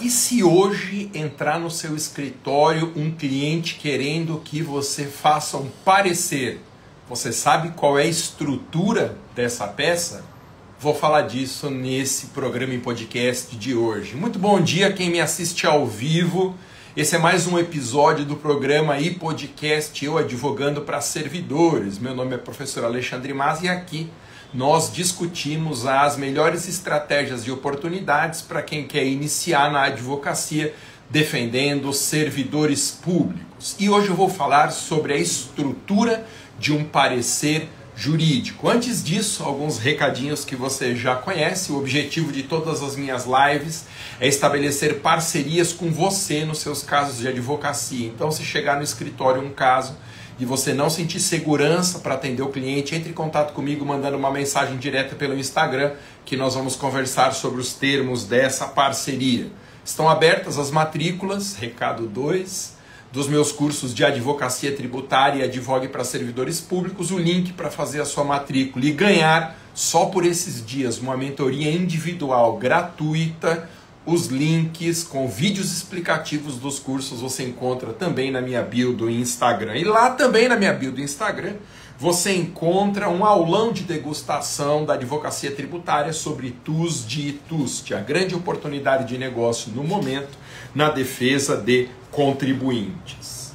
E se hoje entrar no seu escritório um cliente querendo que você faça um parecer, você sabe qual é a estrutura dessa peça? Vou falar disso nesse programa em podcast de hoje. Muito bom dia quem me assiste ao vivo. Esse é mais um episódio do programa e podcast Eu Advogando para Servidores. Meu nome é professor Alexandre Mas e aqui nós discutimos as melhores estratégias e oportunidades para quem quer iniciar na advocacia defendendo servidores públicos. E hoje eu vou falar sobre a estrutura de um parecer jurídico. Antes disso, alguns recadinhos que você já conhece. O objetivo de todas as minhas lives é estabelecer parcerias com você nos seus casos de advocacia. Então, se chegar no escritório um caso e você não sentir segurança para atender o cliente, entre em contato comigo mandando uma mensagem direta pelo Instagram que nós vamos conversar sobre os termos dessa parceria. Estão abertas as matrículas, recado 2, dos meus cursos de advocacia tributária e advogue para servidores públicos, o link para fazer a sua matrícula e ganhar só por esses dias uma mentoria individual gratuita os links com vídeos explicativos dos cursos você encontra também na minha bio do Instagram. E lá também na minha bio do Instagram você encontra um aulão de degustação da advocacia tributária sobre TUS de TUST, a grande oportunidade de negócio no momento na defesa de contribuintes.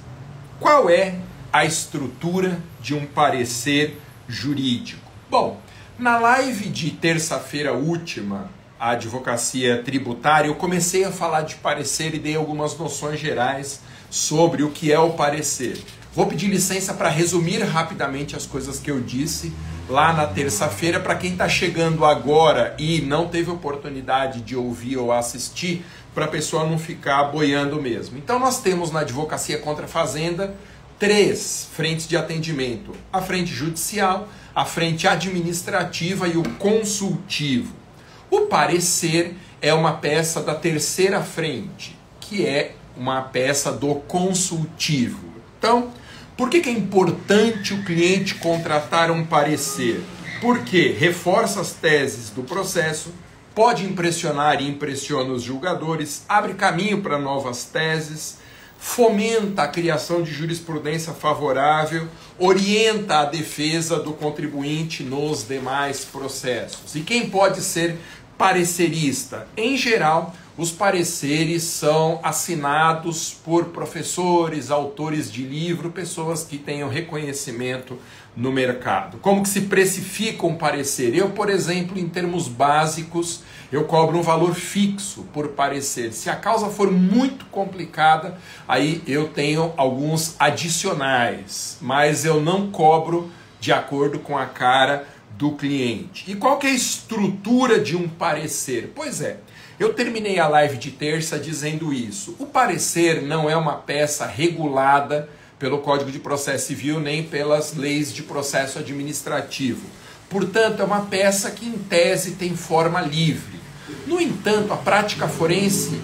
Qual é a estrutura de um parecer jurídico? Bom, na live de terça-feira última, a advocacia tributária, eu comecei a falar de parecer e dei algumas noções gerais sobre o que é o parecer. Vou pedir licença para resumir rapidamente as coisas que eu disse lá na terça-feira. Para quem está chegando agora e não teve oportunidade de ouvir ou assistir, para a pessoa não ficar boiando mesmo. Então, nós temos na advocacia contra a fazenda três frentes de atendimento: a frente judicial, a frente administrativa e o consultivo. O parecer é uma peça da terceira frente, que é uma peça do consultivo. Então, por que, que é importante o cliente contratar um parecer? Porque reforça as teses do processo, pode impressionar e impressiona os julgadores, abre caminho para novas teses, fomenta a criação de jurisprudência favorável, orienta a defesa do contribuinte nos demais processos. E quem pode ser parecerista. Em geral, os pareceres são assinados por professores, autores de livro, pessoas que tenham reconhecimento no mercado. Como que se precifica um parecer? Eu, por exemplo, em termos básicos, eu cobro um valor fixo por parecer. Se a causa for muito complicada, aí eu tenho alguns adicionais, mas eu não cobro de acordo com a cara do cliente. E qual que é a estrutura de um parecer? Pois é, eu terminei a live de terça dizendo isso. O parecer não é uma peça regulada pelo Código de Processo Civil nem pelas leis de processo administrativo. Portanto, é uma peça que em tese tem forma livre. No entanto, a prática forense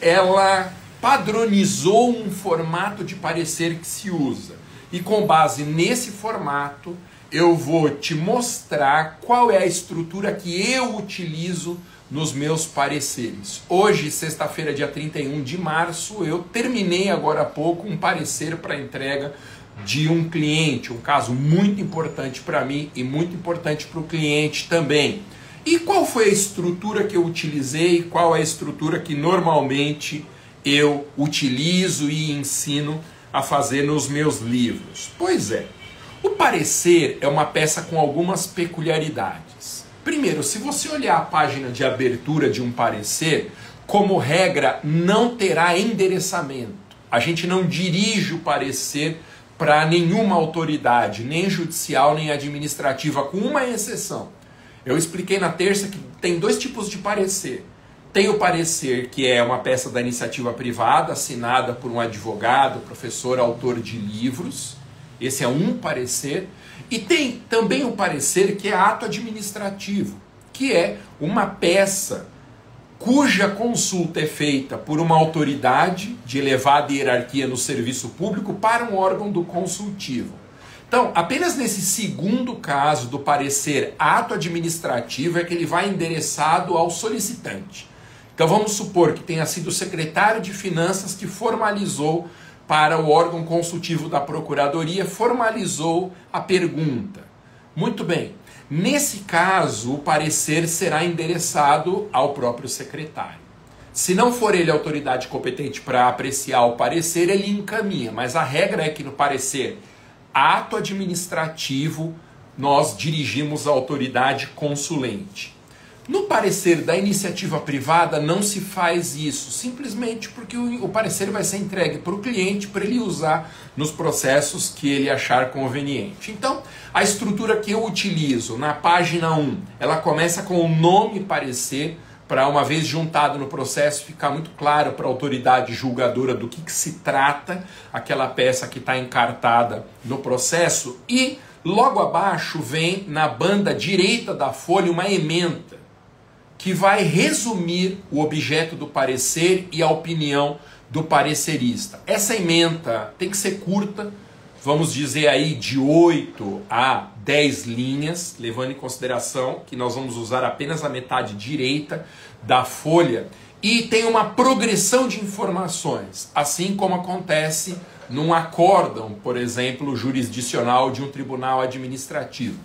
ela padronizou um formato de parecer que se usa. E com base nesse formato, eu vou te mostrar qual é a estrutura que eu utilizo nos meus pareceres. Hoje, sexta-feira, dia 31 de março, eu terminei agora há pouco um parecer para entrega de um cliente, um caso muito importante para mim e muito importante para o cliente também. E qual foi a estrutura que eu utilizei? Qual é a estrutura que normalmente eu utilizo e ensino a fazer nos meus livros? Pois é, o parecer é uma peça com algumas peculiaridades. Primeiro, se você olhar a página de abertura de um parecer, como regra, não terá endereçamento. A gente não dirige o parecer para nenhuma autoridade, nem judicial nem administrativa, com uma exceção. Eu expliquei na terça que tem dois tipos de parecer. Tem o parecer que é uma peça da iniciativa privada, assinada por um advogado, professor, autor de livros esse é um parecer. E tem também o parecer que é ato administrativo, que é uma peça cuja consulta é feita por uma autoridade de elevada hierarquia no serviço público para um órgão do consultivo. Então, apenas nesse segundo caso do parecer ato administrativo é que ele vai endereçado ao solicitante. Então vamos supor que tenha sido o secretário de Finanças que formalizou para o órgão consultivo da Procuradoria, formalizou a pergunta. Muito bem. Nesse caso, o parecer será endereçado ao próprio secretário. Se não for ele a autoridade competente para apreciar o parecer, ele encaminha. Mas a regra é que no parecer ato administrativo nós dirigimos a autoridade consulente. No parecer da iniciativa privada não se faz isso, simplesmente porque o, o parecer vai ser entregue para o cliente para ele usar nos processos que ele achar conveniente. Então, a estrutura que eu utilizo na página 1, ela começa com o nome parecer, para uma vez juntado no processo ficar muito claro para a autoridade julgadora do que, que se trata aquela peça que está encartada no processo e logo abaixo vem na banda direita da folha uma ementa que vai resumir o objeto do parecer e a opinião do parecerista. Essa emenda tem que ser curta, vamos dizer aí de 8 a 10 linhas, levando em consideração que nós vamos usar apenas a metade direita da folha e tem uma progressão de informações, assim como acontece num acórdão, por exemplo, jurisdicional de um tribunal administrativo.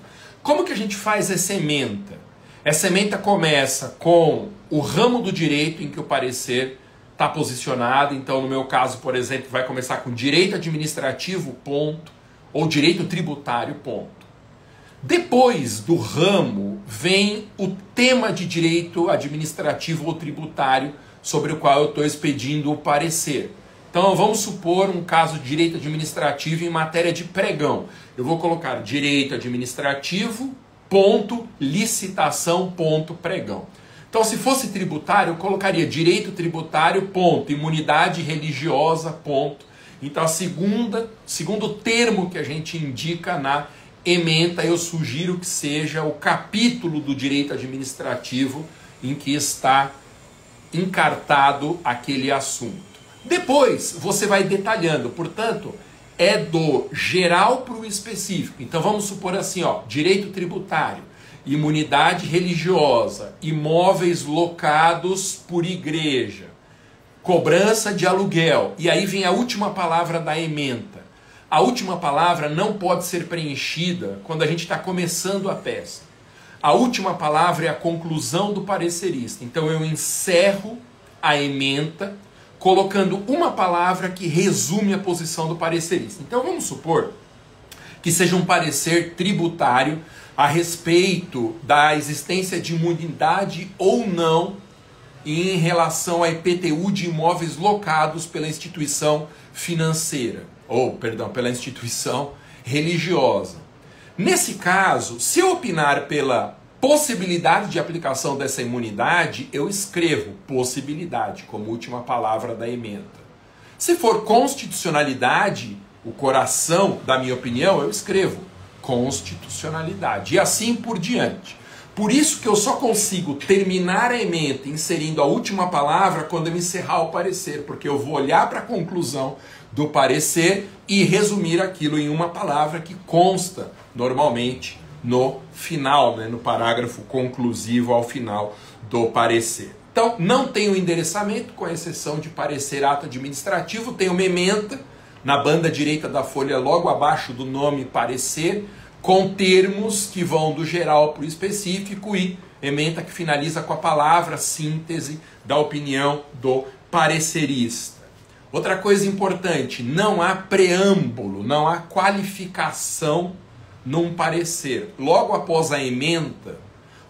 Como que a gente faz essa emenda? Essa ementa começa com o ramo do direito em que o parecer está posicionado. Então, no meu caso, por exemplo, vai começar com direito administrativo, ponto, ou direito tributário, ponto. Depois do ramo vem o tema de direito administrativo ou tributário sobre o qual eu estou expedindo o parecer. Então vamos supor um caso de direito administrativo em matéria de pregão. Eu vou colocar direito administrativo, ponto, licitação, ponto, pregão. Então, se fosse tributário, eu colocaria direito tributário, ponto, imunidade religiosa, ponto. Então, a segunda, segundo termo que a gente indica na ementa, eu sugiro que seja o capítulo do direito administrativo em que está encartado aquele assunto. Depois, você vai detalhando, portanto, é do geral para o específico. Então vamos supor assim, ó, direito tributário, imunidade religiosa, imóveis locados por igreja, cobrança de aluguel. E aí vem a última palavra da ementa. A última palavra não pode ser preenchida quando a gente está começando a peça. A última palavra é a conclusão do parecerista. Então eu encerro a ementa colocando uma palavra que resume a posição do parecerista. Então vamos supor que seja um parecer tributário a respeito da existência de imunidade ou não em relação à IPTU de imóveis locados pela instituição financeira, ou, perdão, pela instituição religiosa. Nesse caso, se eu opinar pela possibilidade de aplicação dessa imunidade, eu escrevo possibilidade como última palavra da emenda. Se for constitucionalidade, o coração da minha opinião, eu escrevo constitucionalidade e assim por diante. Por isso que eu só consigo terminar a emenda inserindo a última palavra quando eu encerrar o parecer, porque eu vou olhar para a conclusão do parecer e resumir aquilo em uma palavra que consta normalmente no final, né, no parágrafo conclusivo ao final do parecer. Então, não tem o endereçamento, com exceção de parecer ato administrativo, tem uma ementa na banda direita da folha, logo abaixo do nome parecer, com termos que vão do geral para o específico e ementa que finaliza com a palavra síntese da opinião do parecerista. Outra coisa importante, não há preâmbulo, não há qualificação num parecer. Logo após a emenda,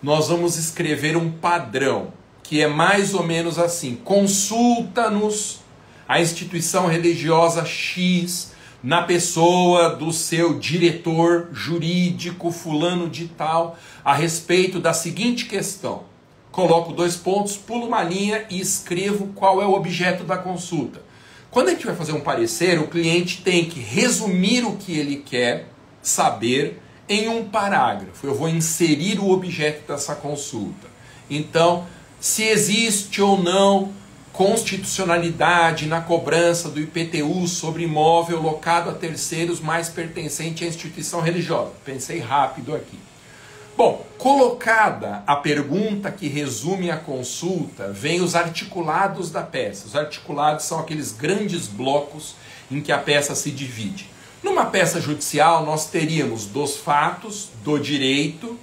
nós vamos escrever um padrão, que é mais ou menos assim: consulta-nos a instituição religiosa X na pessoa do seu diretor jurídico fulano de tal a respeito da seguinte questão. Coloco dois pontos, pulo uma linha e escrevo qual é o objeto da consulta. Quando a gente vai fazer um parecer, o cliente tem que resumir o que ele quer saber em um parágrafo. Eu vou inserir o objeto dessa consulta. Então, se existe ou não constitucionalidade na cobrança do IPTU sobre imóvel locado a terceiros mais pertencente à instituição religiosa. Pensei rápido aqui. Bom, colocada a pergunta que resume a consulta, vem os articulados da peça. Os articulados são aqueles grandes blocos em que a peça se divide. Numa peça judicial, nós teríamos dos fatos, do direito,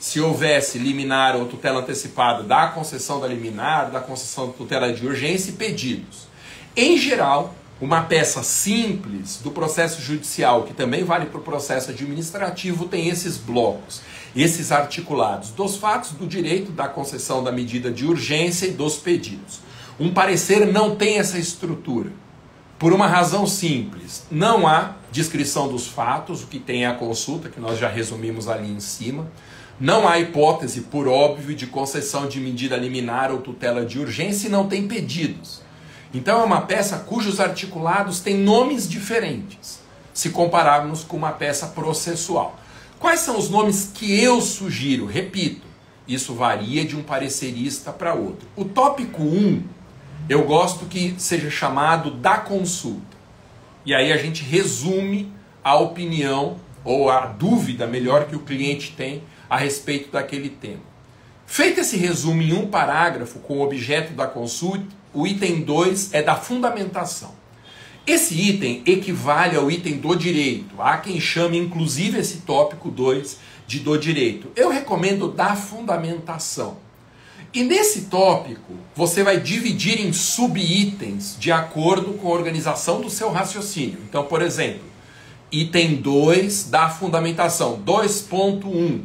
se houvesse liminar ou tutela antecipada da concessão da liminar, da concessão da tutela de urgência e pedidos. Em geral, uma peça simples do processo judicial, que também vale para o processo administrativo, tem esses blocos, esses articulados dos fatos, do direito, da concessão da medida de urgência e dos pedidos. Um parecer não tem essa estrutura. Por uma razão simples, não há descrição dos fatos, o que tem é a consulta, que nós já resumimos ali em cima. Não há hipótese, por óbvio, de concessão de medida liminar ou tutela de urgência e não tem pedidos. Então é uma peça cujos articulados têm nomes diferentes, se compararmos com uma peça processual. Quais são os nomes que eu sugiro? Repito, isso varia de um parecerista para outro. O tópico 1, eu gosto que seja chamado da consulta. E aí a gente resume a opinião ou a dúvida melhor que o cliente tem a respeito daquele tema. Feito esse resumo em um parágrafo com o objeto da consulta, o item 2 é da fundamentação. Esse item equivale ao item do direito. Há quem chame inclusive esse tópico 2 de do direito. Eu recomendo da fundamentação. E nesse tópico, você vai dividir em subitens de acordo com a organização do seu raciocínio. Então, por exemplo, item 2 da fundamentação, 2.1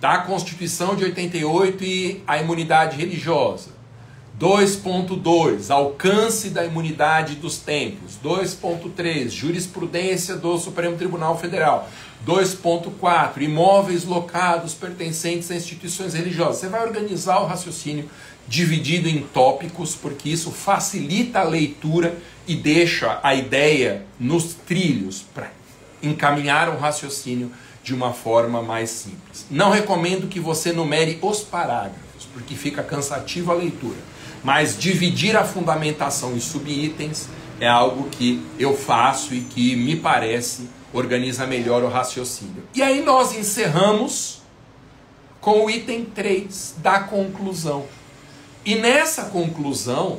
da Constituição de 88 e a imunidade religiosa. 2.2 Alcance da imunidade dos tempos. 2.3 Jurisprudência do Supremo Tribunal Federal. 2.4 Imóveis locados pertencentes a instituições religiosas. Você vai organizar o raciocínio dividido em tópicos, porque isso facilita a leitura e deixa a ideia nos trilhos para encaminhar o raciocínio de uma forma mais simples. Não recomendo que você numere os parágrafos, porque fica cansativa a leitura. Mas dividir a fundamentação em subitens é algo que eu faço e que me parece organiza melhor o raciocínio. E aí nós encerramos com o item 3 da conclusão. E nessa conclusão,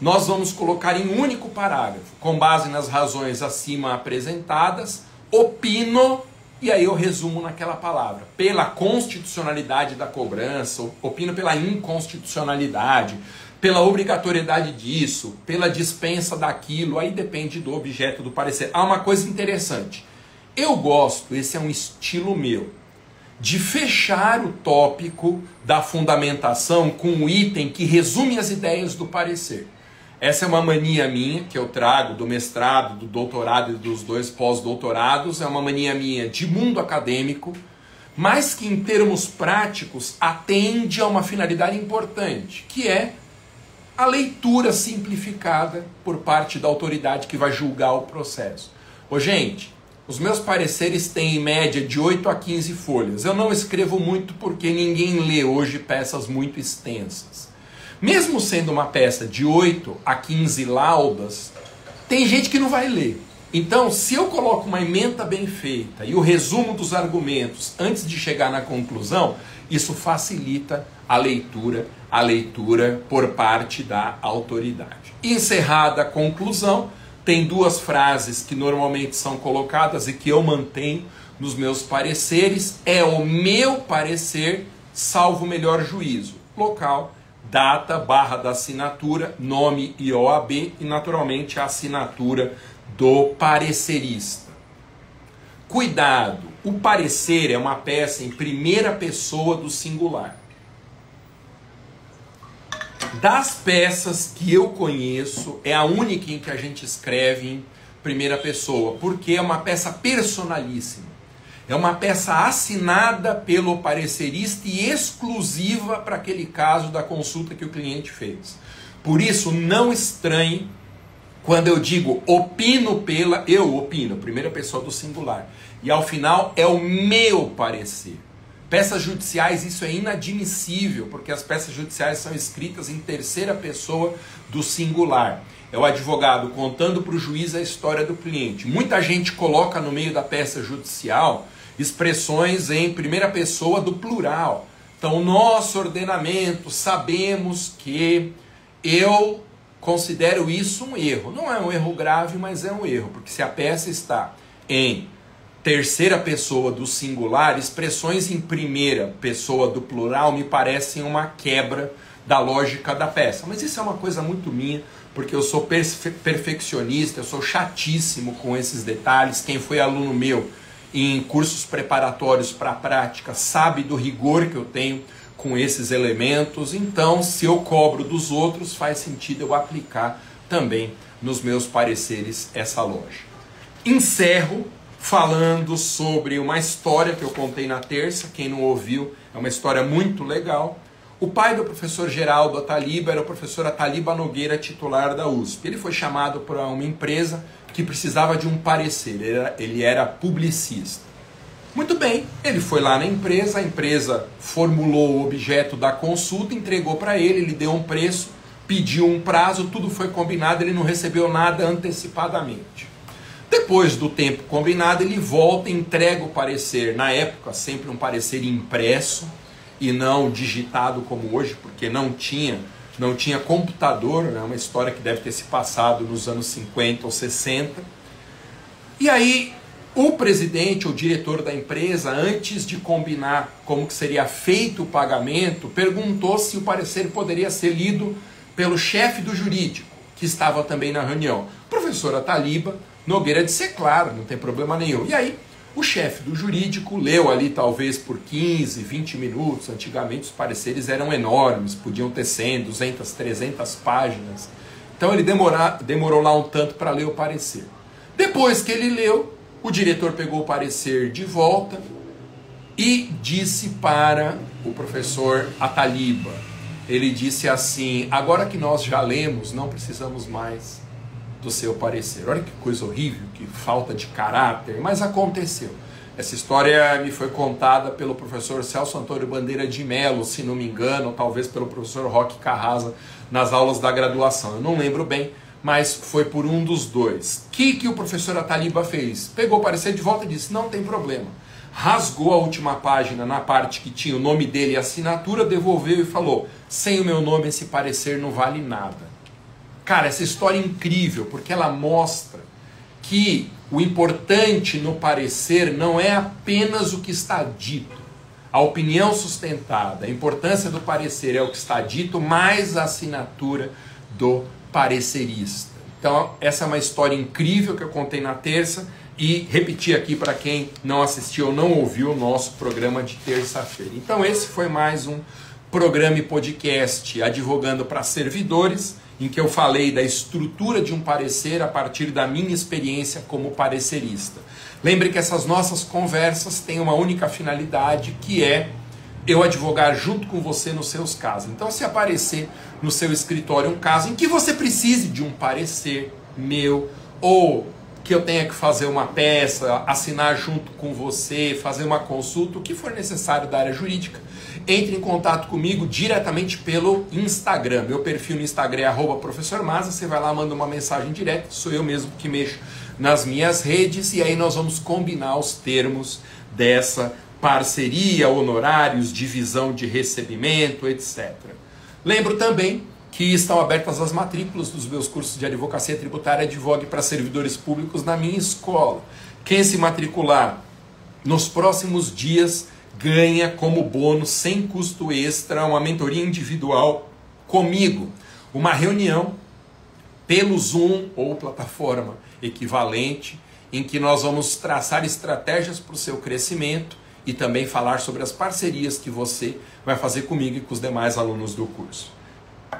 nós vamos colocar em um único parágrafo, com base nas razões acima apresentadas, opino e aí eu resumo naquela palavra. Pela constitucionalidade da cobrança, opino pela inconstitucionalidade, pela obrigatoriedade disso, pela dispensa daquilo, aí depende do objeto do parecer. Há uma coisa interessante. Eu gosto, esse é um estilo meu, de fechar o tópico da fundamentação com um item que resume as ideias do parecer. Essa é uma mania minha que eu trago do mestrado, do doutorado e dos dois pós-doutorados. É uma mania minha de mundo acadêmico, mas que em termos práticos atende a uma finalidade importante, que é a leitura simplificada por parte da autoridade que vai julgar o processo. Ô, gente, os meus pareceres têm em média de 8 a 15 folhas. Eu não escrevo muito porque ninguém lê hoje peças muito extensas. Mesmo sendo uma peça de 8 a 15 laudas, tem gente que não vai ler. Então, se eu coloco uma emenda bem feita e o resumo dos argumentos antes de chegar na conclusão, isso facilita a leitura, a leitura por parte da autoridade. Encerrada a conclusão, tem duas frases que normalmente são colocadas e que eu mantenho nos meus pareceres. É o meu parecer, salvo o melhor juízo. Local data barra da assinatura, nome e OAB e naturalmente a assinatura do parecerista. Cuidado, o parecer é uma peça em primeira pessoa do singular. Das peças que eu conheço, é a única em que a gente escreve em primeira pessoa, porque é uma peça personalíssima. É uma peça assinada pelo parecerista e exclusiva para aquele caso da consulta que o cliente fez. Por isso, não estranhe quando eu digo opino pela, eu opino, primeira pessoa do singular. E ao final é o meu parecer. Peças judiciais, isso é inadmissível, porque as peças judiciais são escritas em terceira pessoa do singular. É o advogado contando para o juiz a história do cliente. Muita gente coloca no meio da peça judicial expressões em primeira pessoa do plural. Então, nosso ordenamento, sabemos que eu considero isso um erro. Não é um erro grave, mas é um erro, porque se a peça está em terceira pessoa do singular, expressões em primeira pessoa do plural me parecem uma quebra da lógica da peça. Mas isso é uma coisa muito minha, porque eu sou perfe perfeccionista, eu sou chatíssimo com esses detalhes. Quem foi aluno meu em cursos preparatórios para a prática sabe do rigor que eu tenho com esses elementos. Então, se eu cobro dos outros, faz sentido eu aplicar também nos meus pareceres essa lógica. Encerro falando sobre uma história que eu contei na terça, quem não ouviu, é uma história muito legal. O pai do professor Geraldo Ataliba era o professor Ataliba Nogueira, titular da USP. Ele foi chamado para uma empresa que precisava de um parecer, ele era, ele era publicista. Muito bem, ele foi lá na empresa, a empresa formulou o objeto da consulta, entregou para ele, ele deu um preço, pediu um prazo, tudo foi combinado, ele não recebeu nada antecipadamente. Depois do tempo combinado, ele volta e entrega o parecer, na época sempre um parecer impresso e não digitado como hoje, porque não tinha não tinha computador, é né? uma história que deve ter se passado nos anos 50 ou 60. E aí o presidente ou diretor da empresa, antes de combinar como que seria feito o pagamento, perguntou se o parecer poderia ser lido pelo chefe do jurídico, que estava também na reunião. Professora Taliba Nogueira disse, é claro, não tem problema nenhum. E aí, o chefe do jurídico leu ali talvez por 15, 20 minutos. Antigamente os pareceres eram enormes, podiam ter 100, 200, 300 páginas. Então ele demora, demorou lá um tanto para ler o parecer. Depois que ele leu, o diretor pegou o parecer de volta e disse para o professor Ataliba. Ele disse assim: agora que nós já lemos, não precisamos mais do seu parecer. Olha que coisa horrível, que falta de caráter, mas aconteceu. Essa história me foi contada pelo professor Celso Antônio Bandeira de Mello, se não me engano, talvez pelo professor Roque Carrasa nas aulas da graduação. Eu não lembro bem, mas foi por um dos dois. O que, que o professor Ataliba fez? Pegou o parecer de volta e disse: não tem problema. Rasgou a última página na parte que tinha o nome dele e a assinatura, devolveu e falou: sem o meu nome esse parecer não vale nada. Cara, essa história é incrível porque ela mostra que o importante no parecer não é apenas o que está dito, a opinião sustentada, a importância do parecer é o que está dito, mais a assinatura do parecerista. Então, essa é uma história incrível que eu contei na terça e repeti aqui para quem não assistiu ou não ouviu o nosso programa de terça-feira. Então, esse foi mais um programa e podcast advogando para servidores, em que eu falei da estrutura de um parecer a partir da minha experiência como parecerista. Lembre que essas nossas conversas têm uma única finalidade, que é eu advogar junto com você nos seus casos. Então, se aparecer no seu escritório um caso em que você precise de um parecer meu, ou que eu tenha que fazer uma peça, assinar junto com você, fazer uma consulta, o que for necessário da área jurídica, entre em contato comigo diretamente pelo Instagram. Meu perfil no Instagram é arroba professor Maza, você vai lá, manda uma mensagem direta, sou eu mesmo que mexo nas minhas redes, e aí nós vamos combinar os termos dessa parceria, honorários, divisão de recebimento, etc. Lembro também que estão abertas as matrículas dos meus cursos de advocacia tributária Advogue para servidores públicos na minha escola. Quem se matricular nos próximos dias ganha como bônus, sem custo extra, uma mentoria individual comigo. Uma reunião pelo Zoom ou plataforma equivalente, em que nós vamos traçar estratégias para o seu crescimento e também falar sobre as parcerias que você vai fazer comigo e com os demais alunos do curso.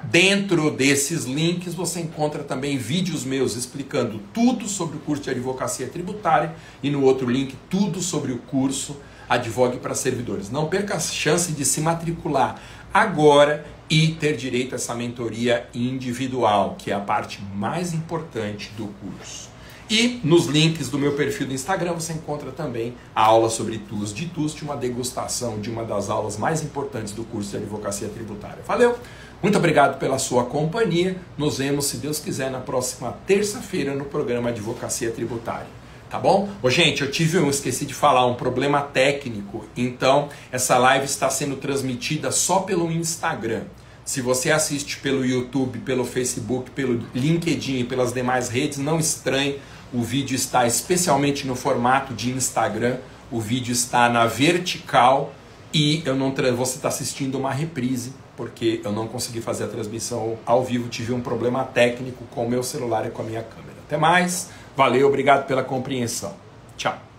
Dentro desses links você encontra também vídeos meus explicando tudo sobre o curso de advocacia tributária e no outro link tudo sobre o curso Advogue para Servidores. Não perca a chance de se matricular agora e ter direito a essa mentoria individual, que é a parte mais importante do curso. E nos links do meu perfil do Instagram você encontra também a aula sobre TUS de TUS, uma degustação de uma das aulas mais importantes do curso de Advocacia Tributária. Valeu! Muito obrigado pela sua companhia. Nos vemos, se Deus quiser, na próxima terça-feira no programa Advocacia Tributária. Tá bom? Ô, gente, eu tive um, esqueci de falar, um problema técnico. Então, essa live está sendo transmitida só pelo Instagram. Se você assiste pelo YouTube, pelo Facebook, pelo LinkedIn e pelas demais redes, não estranhe. O vídeo está especialmente no formato de Instagram. O vídeo está na vertical e eu não você está assistindo uma reprise porque eu não consegui fazer a transmissão ao vivo. Tive um problema técnico com o meu celular e com a minha câmera. Até mais. Valeu, obrigado pela compreensão. Tchau.